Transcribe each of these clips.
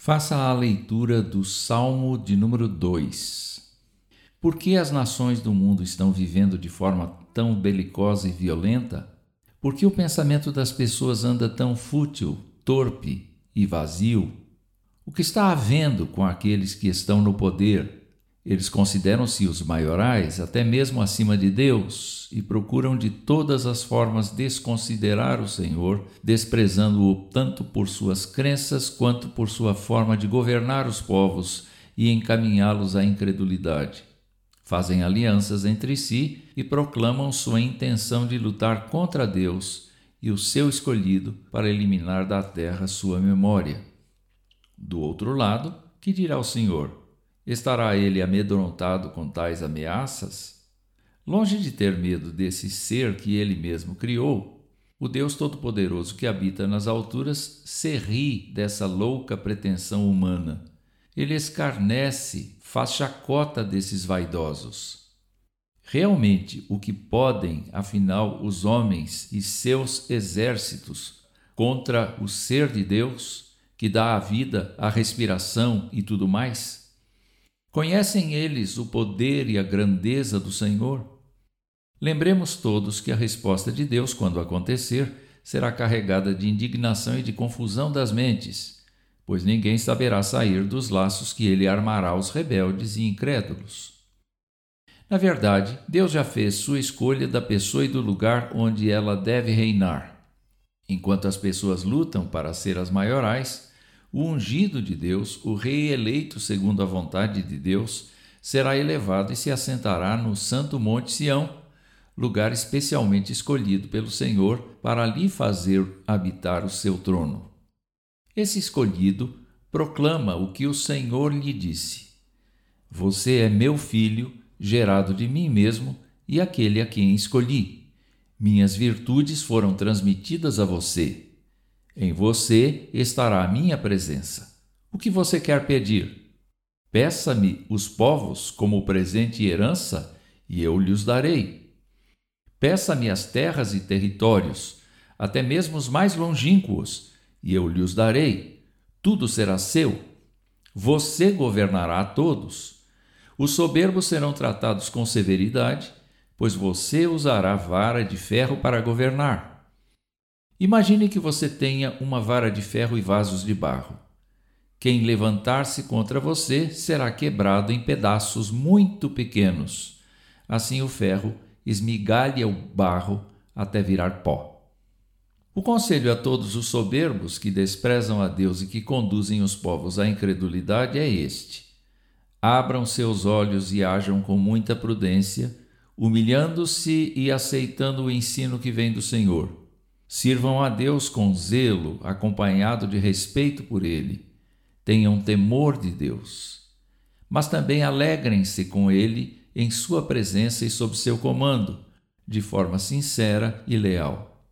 Faça a leitura do Salmo de número 2. Por que as nações do mundo estão vivendo de forma tão belicosa e violenta? Por que o pensamento das pessoas anda tão fútil, torpe e vazio? O que está havendo com aqueles que estão no poder, eles consideram-se os maiorais, até mesmo acima de Deus, e procuram de todas as formas desconsiderar o Senhor, desprezando-o tanto por suas crenças quanto por sua forma de governar os povos e encaminhá-los à incredulidade. Fazem alianças entre si e proclamam sua intenção de lutar contra Deus e o seu escolhido para eliminar da terra sua memória. Do outro lado, que dirá o Senhor? Estará ele amedrontado com tais ameaças? Longe de ter medo desse ser que ele mesmo criou, o Deus Todo-Poderoso que habita nas alturas se ri dessa louca pretensão humana. Ele escarnece, faz chacota desses vaidosos. Realmente, o que podem, afinal, os homens e seus exércitos contra o ser de Deus, que dá a vida, a respiração e tudo mais? Conhecem eles o poder e a grandeza do Senhor? Lembremos todos que a resposta de Deus, quando acontecer, será carregada de indignação e de confusão das mentes, pois ninguém saberá sair dos laços que ele armará aos rebeldes e incrédulos. Na verdade, Deus já fez sua escolha da pessoa e do lugar onde ela deve reinar. Enquanto as pessoas lutam para ser as maiorais, o ungido de Deus, o rei eleito segundo a vontade de Deus, será elevado e se assentará no santo monte Sião, lugar especialmente escolhido pelo Senhor para ali fazer habitar o seu trono. Esse escolhido proclama o que o Senhor lhe disse: Você é meu filho, gerado de mim mesmo, e aquele a quem escolhi. Minhas virtudes foram transmitidas a você em você estará a minha presença. O que você quer pedir? Peça-me os povos como presente e herança, e eu lhes darei. Peça-me as terras e territórios, até mesmo os mais longínquos, e eu lhes darei. Tudo será seu. Você governará a todos. Os soberbos serão tratados com severidade, pois você usará vara de ferro para governar. Imagine que você tenha uma vara de ferro e vasos de barro. Quem levantar-se contra você será quebrado em pedaços muito pequenos. Assim o ferro esmigalha o barro até virar pó. O conselho a todos os soberbos que desprezam a Deus e que conduzem os povos à incredulidade é este: abram seus olhos e ajam com muita prudência, humilhando-se e aceitando o ensino que vem do Senhor Sirvam a Deus com zelo, acompanhado de respeito por Ele. Tenham temor de Deus. Mas também alegrem-se com Ele em Sua presença e sob seu comando, de forma sincera e leal.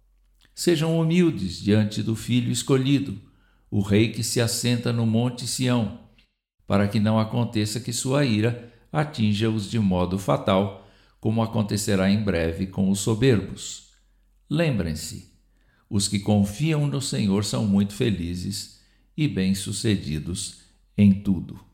Sejam humildes diante do Filho escolhido, o Rei que se assenta no Monte Sião, para que não aconteça que sua ira atinja-os de modo fatal, como acontecerá em breve com os soberbos. Lembrem-se, os que confiam no Senhor são muito felizes e bem-sucedidos em tudo.